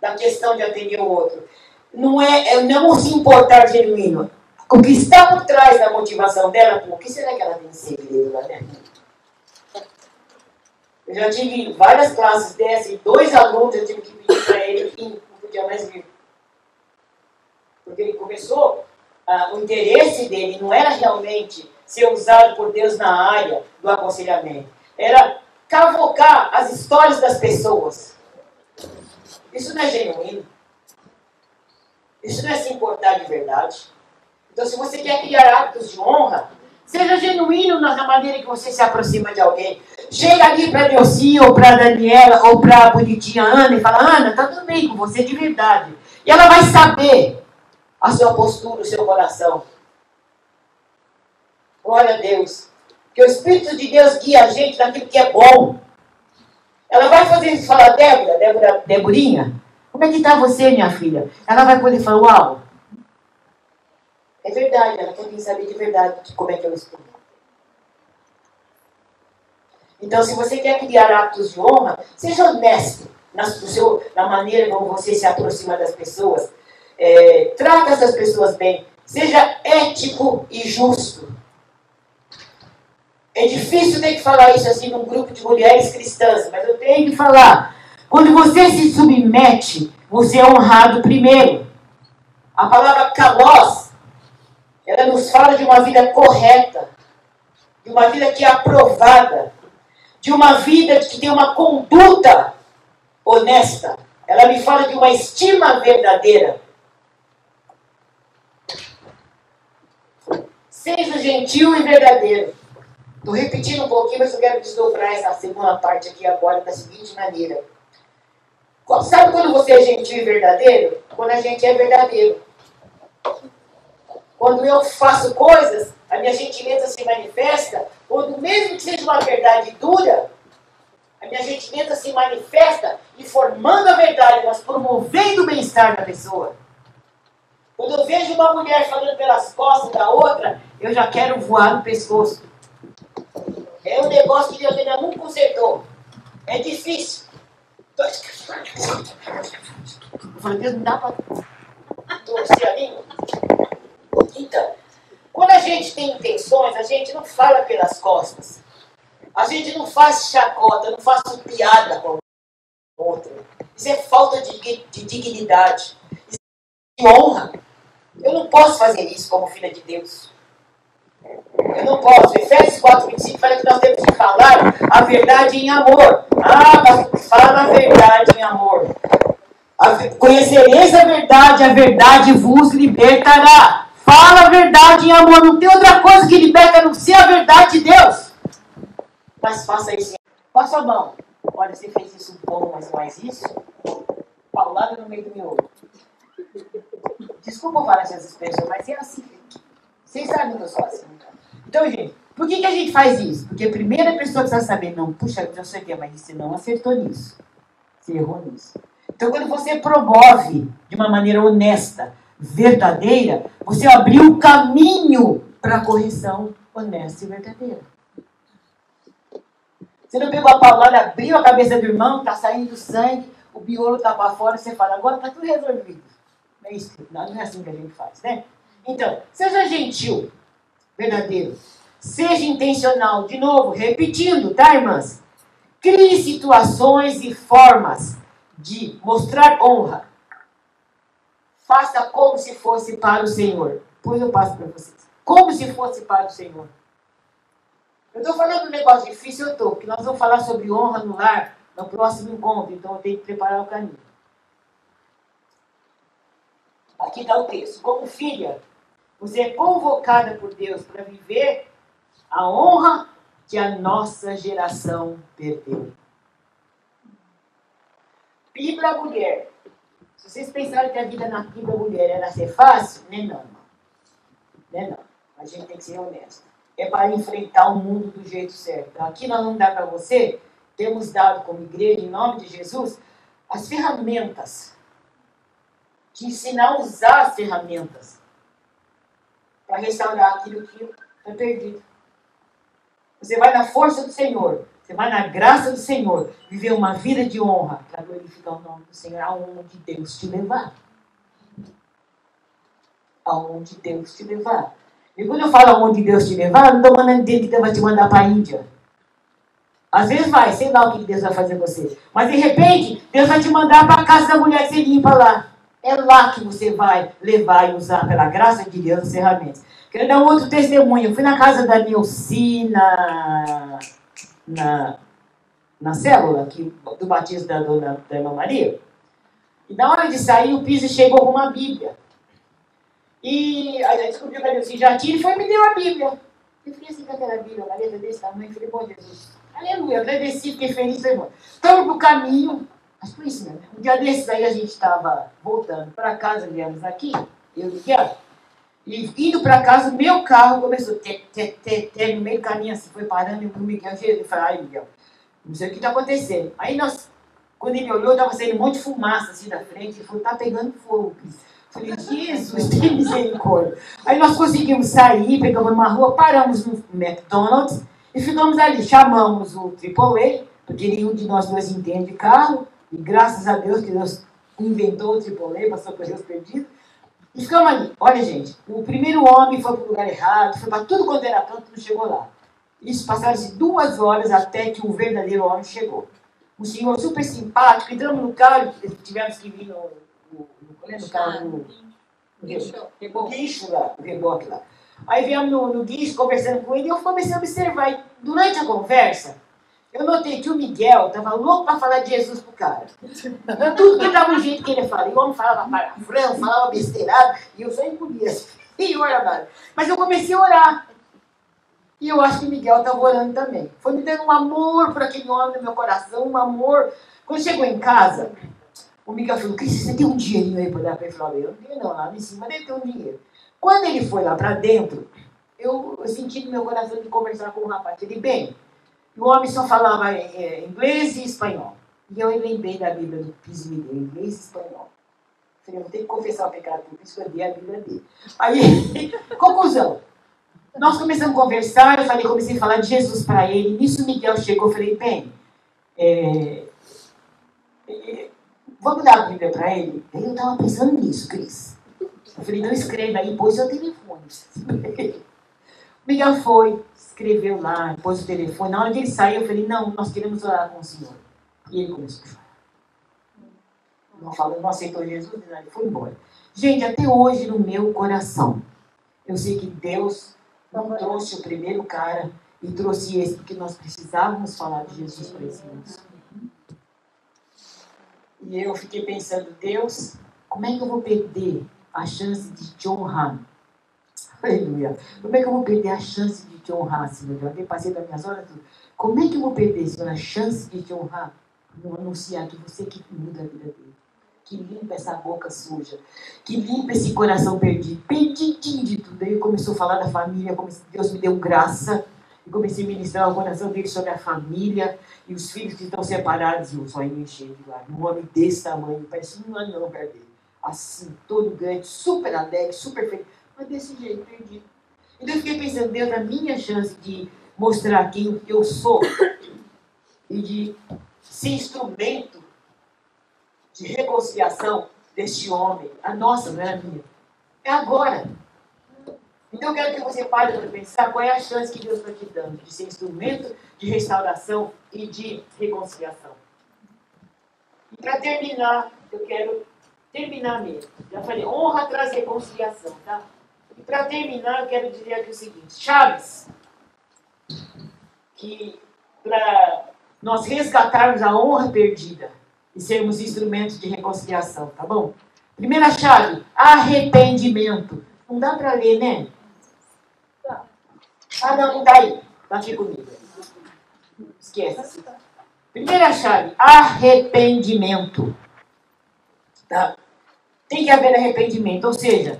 da questão de atender o outro. Não é, é não se importar genuíno. O que está por trás da motivação dela, por que será que ela tem segredo lá dentro? Eu já tive várias classes dessas e dois alunos eu tive que pedir para ele que não podia mais vir. Porque ele começou, ah, o interesse dele não era realmente ser usado por Deus na área do aconselhamento. Era cavocar as histórias das pessoas. Isso não é genuíno. Isso não é se importar de verdade. Então, se você quer criar hábitos de honra, Seja genuíno na maneira que você se aproxima de alguém. Chega ali para Delci, ou para Daniela, ou para a bonitinha Ana e fala: Ana, tá tudo bem com você de verdade. E ela vai saber a sua postura, o seu coração. Glória a Deus. Que o Espírito de Deus guia a gente naquilo que é bom. Ela vai fazer isso falar, Débora, Débora, Deborinha, como é que está você, minha filha? Ela vai poder falar, uau, é verdade, ela quer saber de verdade como é que eu estou. Então, se você quer criar atos de honra, seja honesto na, seu, na maneira como você se aproxima das pessoas. É, trata essas pessoas bem. Seja ético e justo. É difícil ter que falar isso assim num grupo de mulheres cristãs, mas eu tenho que falar. Quando você se submete, você é honrado primeiro. A palavra kalos ela nos fala de uma vida correta, de uma vida que é aprovada, de uma vida que tem uma conduta honesta. Ela me fala de uma estima verdadeira. Seja gentil e verdadeiro. Estou repetindo um pouquinho, mas eu quero desdobrar essa segunda parte aqui agora da seguinte maneira. Sabe quando você é gentil e verdadeiro? Quando a gente é verdadeiro. Quando eu faço coisas, a minha gentileza se manifesta, quando mesmo que seja uma verdade dura, a minha gentileza se manifesta informando a verdade, mas promovendo o bem-estar da pessoa. Quando eu vejo uma mulher falando pelas costas da outra, eu já quero voar no pescoço. É um negócio que Deus ainda não consertou. É difícil. Eu falei, Deus, não dá para torcer a língua. Então, quando a gente tem intenções, a gente não fala pelas costas. A gente não faz chacota, não faz piada com outro. Isso é falta de, de dignidade. Isso é de honra. Eu não posso fazer isso como filha de Deus. Eu não posso. Efésios 4, 25 fala que nós temos que falar a verdade em amor. Ah, mas fala a verdade em amor. Conhecereis a verdade, a verdade vos libertará. Fala a verdade em amor. Não tem outra coisa que liberta a não ser a verdade de Deus. Mas faça isso. Passa a mão. Olha, você fez isso bom, mas mais isso. Paulada no meio do meu olho. Desculpa falar essas expressões, mas é assim. Vocês sabem que eu sou assim. Então, gente, por que, que a gente faz isso? Porque a primeira pessoa que precisa saber, não, puxa, eu já sei mas você não acertou nisso. Você errou nisso. Então, quando você promove de uma maneira honesta, verdadeira, você abriu o caminho para a correção honesta e verdadeira. Você não pegou a paulada, abriu a cabeça do irmão, está saindo sangue, o biolo está para fora, você fala, agora está tudo resolvido. Não é, isso, não é assim que a gente faz, né? Então, seja gentil, verdadeiro. Seja intencional. De novo, repetindo, tá, irmãs? Crie situações e formas de mostrar honra. Faça como se fosse para o Senhor. Pois eu passo para vocês. Como se fosse para o Senhor. Eu estou falando um negócio difícil, eu estou, porque nós vamos falar sobre honra no lar no próximo encontro, então eu tenho que preparar o caminho. Aqui está o texto. Como filha, você é convocada por Deus para viver a honra que a nossa geração perdeu. Bíblia mulher. Se vocês pensaram que a vida na Bíblia mulher era ser fácil, né não, não. Né não. A gente tem que ser honesto. É para enfrentar o mundo do jeito certo. Então, aqui nós vamos dar para você, temos dado como igreja, em nome de Jesus, as ferramentas. Te ensinar a usar as ferramentas para restaurar aquilo que foi perdido. Você vai na força do Senhor, você vai na graça do Senhor, viver uma vida de honra para glorificar o nome do Senhor, aonde Deus te levar. Aonde Deus te levar. E quando eu falo aonde Deus te levar, eu não estou mandando dizer que Deus vai te mandar para a Índia. Às vezes vai, sei lá o que Deus vai fazer com você. Mas de repente, Deus vai te mandar para a casa da mulher que você limpa lá. É lá que você vai levar e usar, pela graça de Deus, as ferramentas. Quero dar um outro testemunho. Eu fui na casa da Nilce, na, na, célula aqui, do batismo da dona da irmã Maria. E na hora de sair, o piso chegou com uma Bíblia. E aí descobriu que a Nilce já tinha e foi me deu a Bíblia. Eu fiquei assim com aquela Bíblia, uma letra desse tamanho. Falei, bom Jesus, aleluia, agradeci, fiquei feliz. Irmão. Estamos no caminho mas foi isso mesmo. Um dia desses aí a gente estava voltando para casa, viemos aqui, eu e Miguel, e indo para casa, meu carro começou ter, ter, ter, no meio do caminho assim, foi parando e o Miguel ele falou, ai Miguel, não sei o que está acontecendo. Aí nós, quando ele olhou, estava saindo um monte de fumaça assim da frente, ele falou, está pegando fogo. Falei, Jesus, tem misericórdia. Aí nós conseguimos sair, pegamos uma rua, paramos no McDonald's e ficamos ali. Chamamos o AAA, porque nenhum de nós dois entende carro. E graças a Deus que Deus inventou o tripolê, passou por Deus perdido. E ficamos ali. Olha, gente, o primeiro homem foi para o lugar errado, foi para tudo quanto era canto, não chegou lá. Isso passaram-se duas horas até que o verdadeiro homem chegou. Um senhor super simpático, entramos no carro, tivemos que vir no, no, no, no carro, no, no, guincho lá, no reboque lá. Aí viemos no, no guincho conversando com ele e eu comecei a observar. E durante a conversa, eu notei que o Miguel estava louco para falar de Jesus pro cara. Tudo que dava um jeito que ele falava. E o homem falava palavrão, falava besteirado, e eu só engolia assim. E orava. Mas eu comecei a orar. E eu acho que o Miguel estava orando também. Foi me dando um amor por aquele homem no meu coração, um amor. Quando chegou em casa, o Miguel falou, Cris, você tem um dinheirinho aí para dar para ele? Eu falei, eu não tenho não, lá em cima dele tem um dinheiro. Quando ele foi lá para dentro, eu, eu senti no meu coração de conversar com o rapaz. Ele, bem, o homem só falava é, inglês e espanhol. E eu lembrei da Bíblia do Pismide, inglês e espanhol. Falei, eu tenho que confessar o pecado, por isso eu a Bíblia dele. Aí, conclusão. Nós começamos a conversar, eu falei, comecei a falar de Jesus para ele. Nisso Miguel chegou, eu falei, bem, é, é, vamos dar a Bíblia para ele? Aí eu estava pensando nisso, Cris. Eu falei, não escreva aí, pôs seu telefone. Miguel foi, escreveu lá, pôs o telefone. Na hora que ele saiu, eu falei, não, nós queremos orar com o Senhor. E ele começou a chorar. Não falou, não aceitou Jesus, ele foi embora. Gente, até hoje no meu coração, eu sei que Deus Não trouxe o primeiro cara e trouxe esse, porque nós precisávamos falar de Jesus para esse mundo. E eu fiquei pensando, Deus, como é que eu vou perder a chance de te honrar? Aleluia. Como é que eu vou perder a chance de te honrar, Senhor? Eu até passei das minhas horas tudo. Como é que eu vou perder, Senhor, a chance de te honrar? Não anunciar que você que muda a vida dele. Que limpa essa boca suja. Que limpa esse coração perdido. Perdidinho de tudo. Aí começou a falar da família, como Deus me deu graça. E comecei a ministrar o coração dele sobre a família e os filhos que estão separados. E o sonho encheu de lá. Um homem desse tamanho, parece um anão perto dele. Assim, todo grande, super alegre, super feliz. Mas desse jeito, perdido. Então eu fiquei pensando, Deus, a minha chance de mostrar quem eu sou e de ser instrumento de reconciliação deste homem. A nossa, não é a minha. É agora. Então eu quero que você pare para pensar qual é a chance que Deus está te dando de ser instrumento de restauração e de reconciliação. E para terminar, eu quero terminar mesmo. Já falei, honra traz reconciliação, tá? E para terminar, eu quero dizer aqui o seguinte: Chaves, que para nós resgatarmos a honra perdida e sermos instrumentos de reconciliação, tá bom? Primeira chave, arrependimento. Não dá para ler, né? Ah, não, não dá aí. Tá aqui comigo. Esquece. Primeira chave, arrependimento. Tá? Tem que haver arrependimento, ou seja,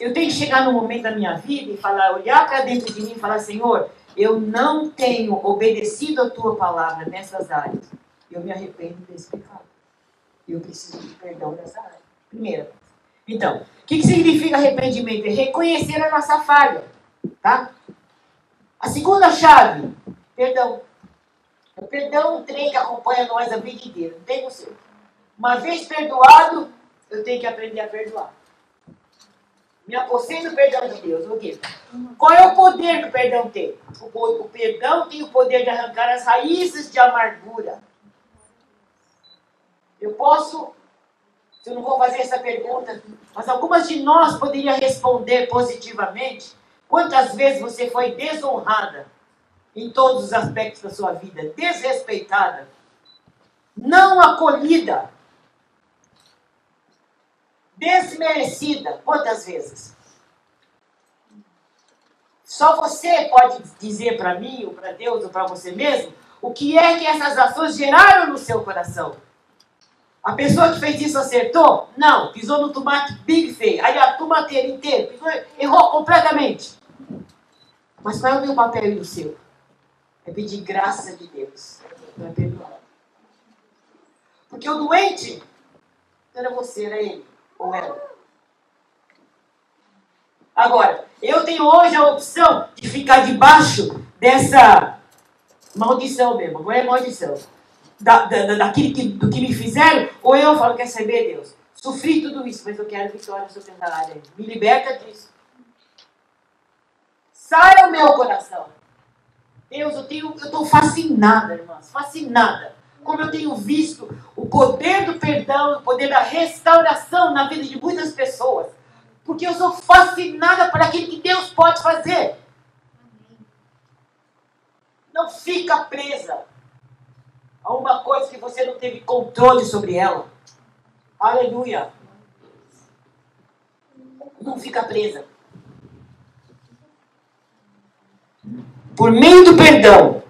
eu tenho que chegar no momento da minha vida e falar, olhar para dentro de mim e falar, Senhor, eu não tenho obedecido a tua palavra nessas áreas. Eu me arrependo desse pecado. Eu preciso de perdão nessa área. Primeira. Então, o que, que significa arrependimento? É reconhecer a nossa falha. Tá? A segunda chave, perdão. O perdão é um trem que acompanha nós a vida inteira. Não tem você. Uma vez perdoado, eu tenho que aprender a perdoar. Me apossei do perdão de Deus. O quê? Qual é o poder que o perdão tem? O, o perdão tem o poder de arrancar as raízes de amargura. Eu posso, eu não vou fazer essa pergunta, mas algumas de nós poderiam responder positivamente. Quantas vezes você foi desonrada em todos os aspectos da sua vida, desrespeitada, não acolhida, desmerecida. Quantas vezes? Só você pode dizer para mim, ou para Deus, ou para você mesmo, o que é que essas ações geraram no seu coração. A pessoa que fez isso acertou? Não, pisou no tomate big feio. Aí a tomateira inteira, pisou, errou completamente. Mas qual é o meu papel e o seu? É pedir graça de Deus para perdoar. Porque o doente era você, era ele ou ela. Agora, eu tenho hoje a opção de ficar debaixo dessa maldição mesmo. Agora é maldição. Da, da, daquilo que, do que me fizeram, ou eu falo, quer saber, Deus? Sofri tudo isso, mas eu quero vitória no seu tentaralho. Me liberta disso. Sai o meu coração. Deus, eu tenho, eu estou fascinada, irmãs, fascinada como eu tenho visto poder do perdão, o poder da restauração na vida de muitas pessoas. Porque eu sou fascinada por aquilo que Deus pode fazer. Não fica presa a uma coisa que você não teve controle sobre ela. Aleluia. Não fica presa. Por meio do perdão,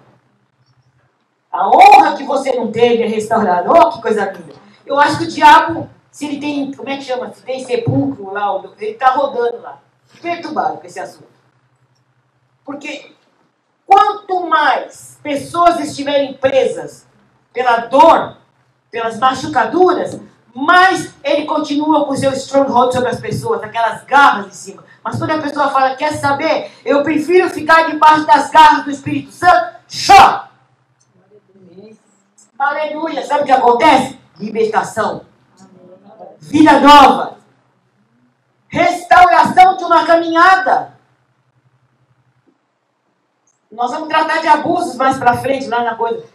a honra que você não teve é restaurada. Oh, que coisa linda. Eu acho que o diabo, se ele tem, como é que chama? Se tem sepulcro lá, ele está rodando lá. Perturbado com esse assunto. Porque quanto mais pessoas estiverem presas pela dor, pelas machucaduras, mais ele continua com o seu stronghold sobre as pessoas, aquelas garras em cima. Mas quando a pessoa fala, quer saber, eu prefiro ficar debaixo das garras do Espírito Santo, chora. Aleluia. Sabe o que acontece? Libertação. Vida nova. Restauração de uma caminhada. Nós vamos tratar de abusos mais para frente, lá na coisa.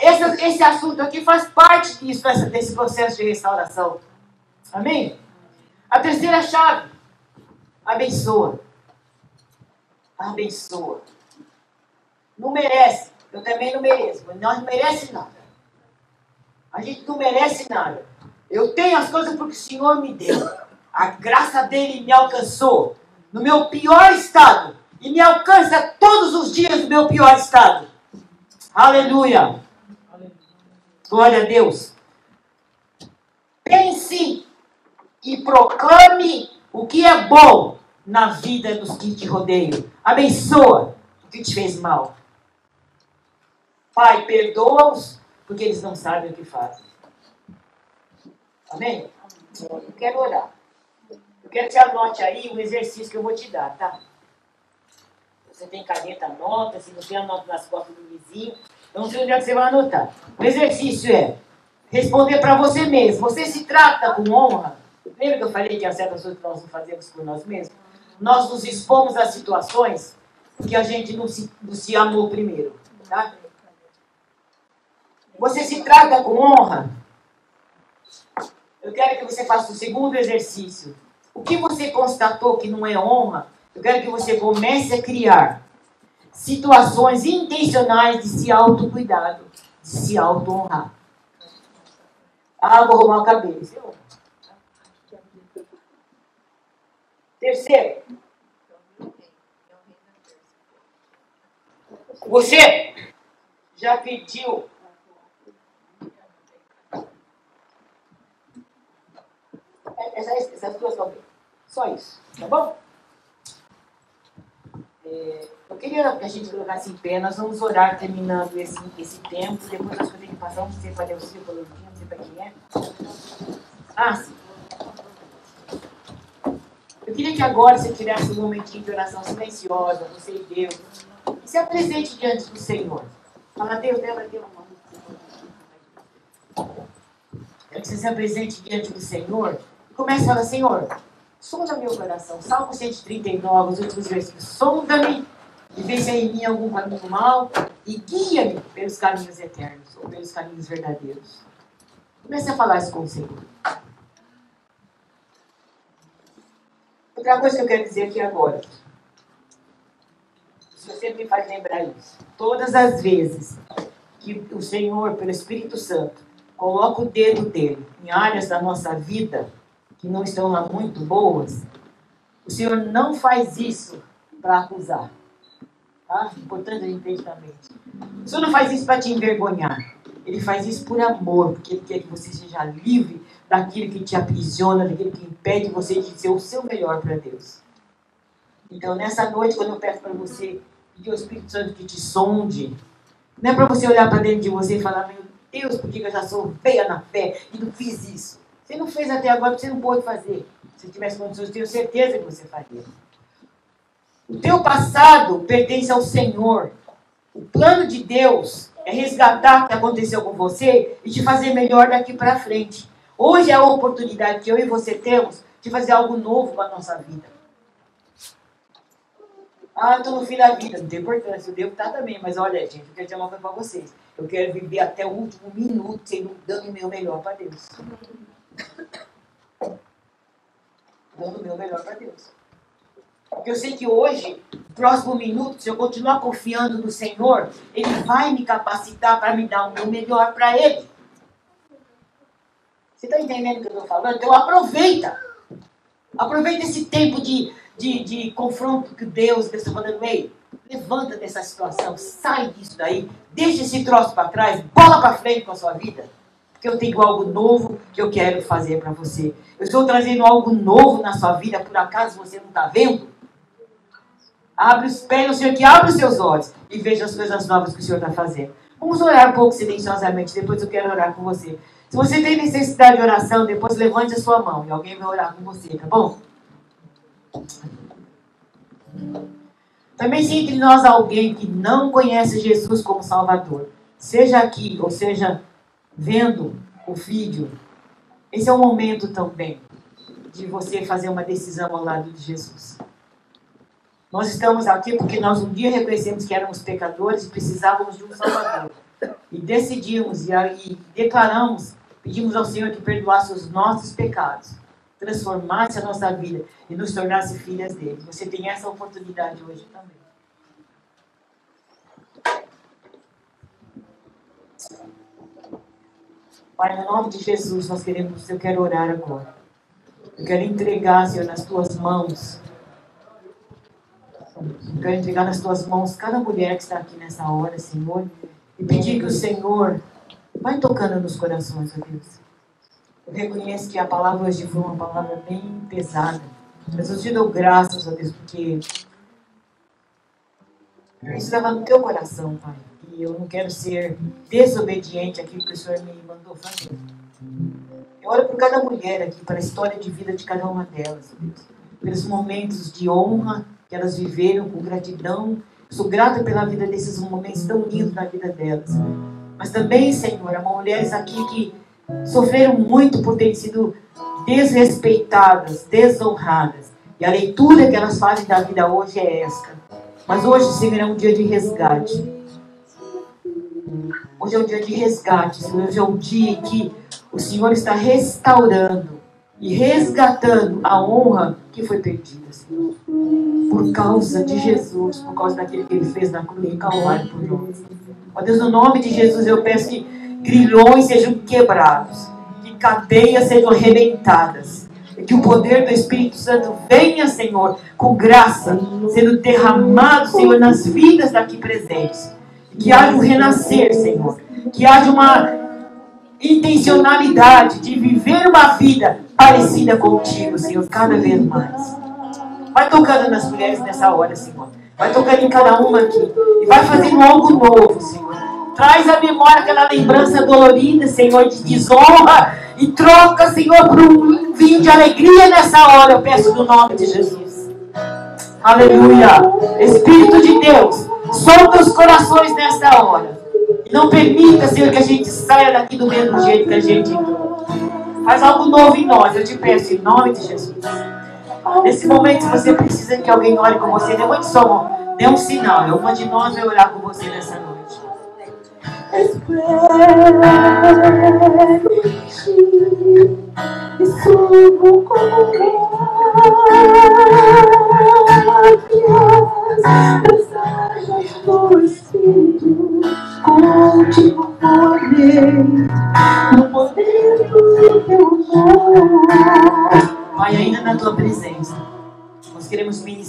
Esse, esse assunto aqui faz parte disso, desse processo de restauração. Amém? A terceira chave. Abençoa. Abençoa. Não merece. Eu também não mereço. Nós não merecemos nada. A gente não merece nada. Eu tenho as coisas porque o Senhor me deu. A graça dele me alcançou no meu pior estado. E me alcança todos os dias no meu pior estado. Aleluia. Glória a Deus. Pense e proclame o que é bom na vida dos que te rodeiam. Abençoa o que te fez mal. Pai, perdoa-os, porque eles não sabem o que fazem. Amém? Eu quero orar. Eu quero que você anote aí o exercício que eu vou te dar, tá? Você tem caneta, anota. Se não tem, anota nas costas do vizinho. Eu não sei onde é que você vai anotar. O exercício é responder para você mesmo. Você se trata com honra? Lembra que eu falei que há certas coisas que nós não fazemos por nós mesmos? Nós nos expomos a situações que a gente não se, não se amou primeiro. Tá? Você se trata com honra? Eu quero que você faça o segundo exercício. O que você constatou que não é honra, eu quero que você comece a criar situações intencionais de se autocuidado, de se auto-honrar. Ah, vou arrumar o cabelo. Terceiro. Você já pediu essas, essas duas talvez. Só isso, tá bom? É, eu queria que a gente colocasse em pé, nós vamos orar terminando esse, esse tempo, depois nós podemos passar, não sei para Deus, não sei para quem é. Ah, sim. Eu queria que agora você tivesse um momentinho de oração silenciosa, você e Deus, e se apresente diante do Senhor. Fala, Deus, Deus, Deus, Quero que você se apresente diante do Senhor Começa a falar, Senhor, sonda meu coração. Salmo 139, os últimos versículos. Sonda-me e há em mim algum caminho mal e guia-me pelos caminhos eternos ou pelos caminhos verdadeiros. Comece a falar isso com o Senhor. Outra coisa que eu quero dizer aqui agora. Se você me faz lembrar isso. Todas as vezes que o Senhor, pelo Espírito Santo, coloca o dedo dele em áreas da nossa vida que não estão lá muito boas, o Senhor não faz isso para acusar. Tá? Importante a gente ter mente. O Senhor não faz isso para te envergonhar. Ele faz isso por amor, porque Ele quer que você seja livre daquilo que te aprisiona, daquilo que impede você de ser o seu melhor para Deus. Então, nessa noite, quando eu peço para você pedir o Espírito Santo que te sonde, não é para você olhar para dentro de você e falar: Meu Deus, por que eu já sou feia na fé e não fiz isso? Você não fez até agora porque você não pôde fazer. Se tivesse condições, eu tenho certeza que você faria. O teu passado pertence ao Senhor. O plano de Deus é resgatar o que aconteceu com você e te fazer melhor daqui para frente. Hoje é a oportunidade que eu e você temos de fazer algo novo com a nossa vida. Ah, estou no fim da vida. Não tem importância, eu devo estar também. Mas olha, gente, eu quero dizer uma coisa para vocês. Eu quero viver até o último minuto sendo dando o meu melhor para Deus. Dando o meu melhor para Deus. Porque eu sei que hoje, próximo minuto, se eu continuar confiando no Senhor, Ele vai me capacitar para me dar o meu melhor para Ele. Você está entendendo o que eu estou falando? Então aproveita. Aproveita esse tempo de, de, de confronto que Deus está falando. Ei, levanta dessa situação, sai disso daí, deixa esse troço para trás, bola para frente com a sua vida eu tenho algo novo que eu quero fazer para você. Eu estou trazendo algo novo na sua vida, por acaso você não está vendo? Abre os pés, o Senhor que abre os seus olhos e veja as coisas novas que o Senhor está fazendo. Vamos orar um pouco silenciosamente, depois eu quero orar com você. Se você tem necessidade de oração, depois levante a sua mão e alguém vai orar com você, tá bom? Também se entre nós alguém que não conhece Jesus como Salvador, seja aqui ou seja vendo o vídeo, esse é o momento também de você fazer uma decisão ao lado de Jesus. Nós estamos aqui porque nós um dia reconhecemos que éramos pecadores e precisávamos de um Salvador. E decidimos e, e declaramos, pedimos ao Senhor que perdoasse os nossos pecados, transformasse a nossa vida e nos tornasse filhas dele. Você tem essa oportunidade hoje também. Pai, no nome de Jesus, nós queremos, eu quero orar agora. Eu quero entregar, Senhor, nas tuas mãos. Eu quero entregar nas tuas mãos cada mulher que está aqui nessa hora, Senhor. E pedir que o Senhor vai tocando nos corações, ó Deus. Eu reconheço que a palavra hoje foi uma palavra bem pesada. Mas eu te dou graças, ó Deus, porque isso estava no teu coração, Pai. E eu não quero ser desobediente aqui que o Senhor me mandou fazer. Eu oro por cada mulher aqui, para a história de vida de cada uma delas, Deus. Pelos momentos de honra que elas viveram com gratidão. Sou grata pela vida desses momentos tão lindos na vida delas. Mas também, Senhor, há mulheres aqui que sofreram muito por terem sido desrespeitadas, desonradas. E a leitura que elas fazem da vida hoje é esta. Mas hoje, Senhor, é um dia de resgate. Hoje é um dia de resgate, Senhor. Hoje é um dia em que o Senhor está restaurando e resgatando a honra que foi perdida, Senhor. Por causa de Jesus, por causa daquele que ele fez na cruz do Calvário por nós. Ó Deus, no nome de Jesus, eu peço que grilhões sejam quebrados, que cadeias sejam arrebentadas, e que o poder do Espírito Santo venha, Senhor, com graça, sendo derramado, Senhor, nas vidas daqui presentes. Que haja um renascer, Senhor. Que haja uma intencionalidade de viver uma vida parecida contigo, Senhor, cada vez mais. Vai tocando nas mulheres nessa hora, Senhor. Vai tocando em cada uma aqui. E vai fazendo algo novo, Senhor. Traz a memória aquela lembrança dolorida, Senhor, de desonra. E troca, Senhor, por um vinho de alegria nessa hora. Eu peço no nome de Jesus. Aleluia. Espírito de Deus, solta os corações nessa hora. E não permita, Senhor, que a gente saia daqui do mesmo jeito que a gente entrou. Faz algo novo em nós. Eu te peço em nome de Jesus. Nesse momento, se você precisa que alguém ore com você, dê um som, dê um sinal. Uma de nós vai orar com você nessa noite. Espero em ti e subo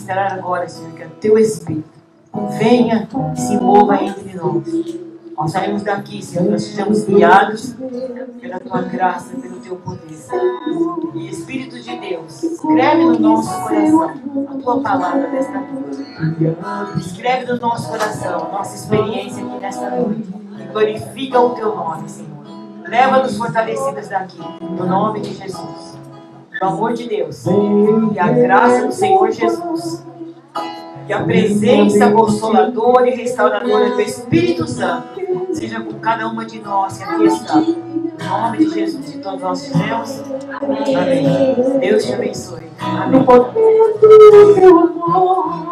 ministrar agora, Senhor, que o teu Espírito venha e se mova entre nós. Nós saímos daqui, Senhor, nós sejamos guiados pela tua graça, pelo teu poder. E Espírito de Deus, escreve no nosso coração a tua palavra desta noite. Escreve no nosso coração a nossa experiência aqui nesta noite. E glorifica o teu nome, Senhor. Leva-nos fortalecidas daqui, no nome de Jesus. No amor de Deus e a graça do Senhor Jesus. Que a presença consoladora e restauradora do Espírito Santo seja com cada uma de nós que aqui está. Em nome de Jesus e todos nós dizemos. Amém. Deus te abençoe. Amém. No poder do teu amor.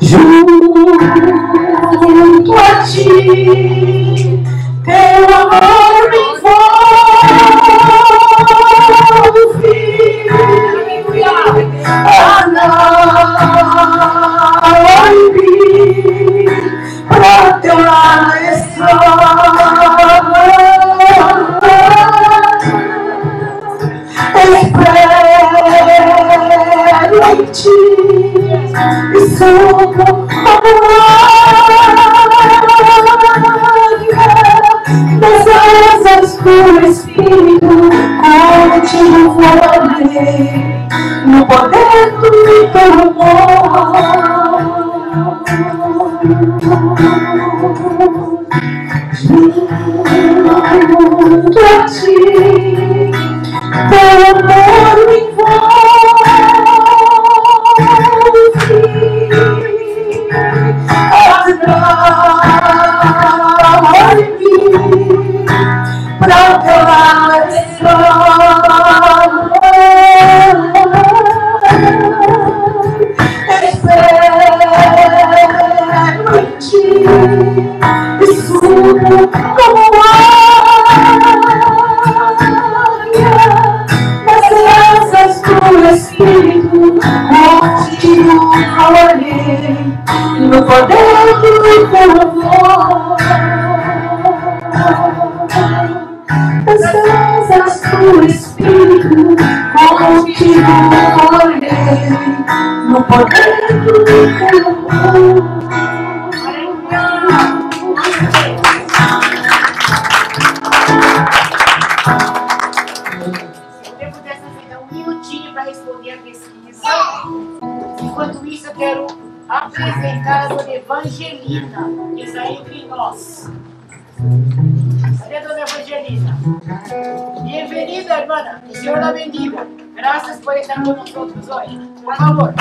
Junto a ti, Espero em ti e subo Senhor la bendiga. Graças por estar com nós hoje. Por favor.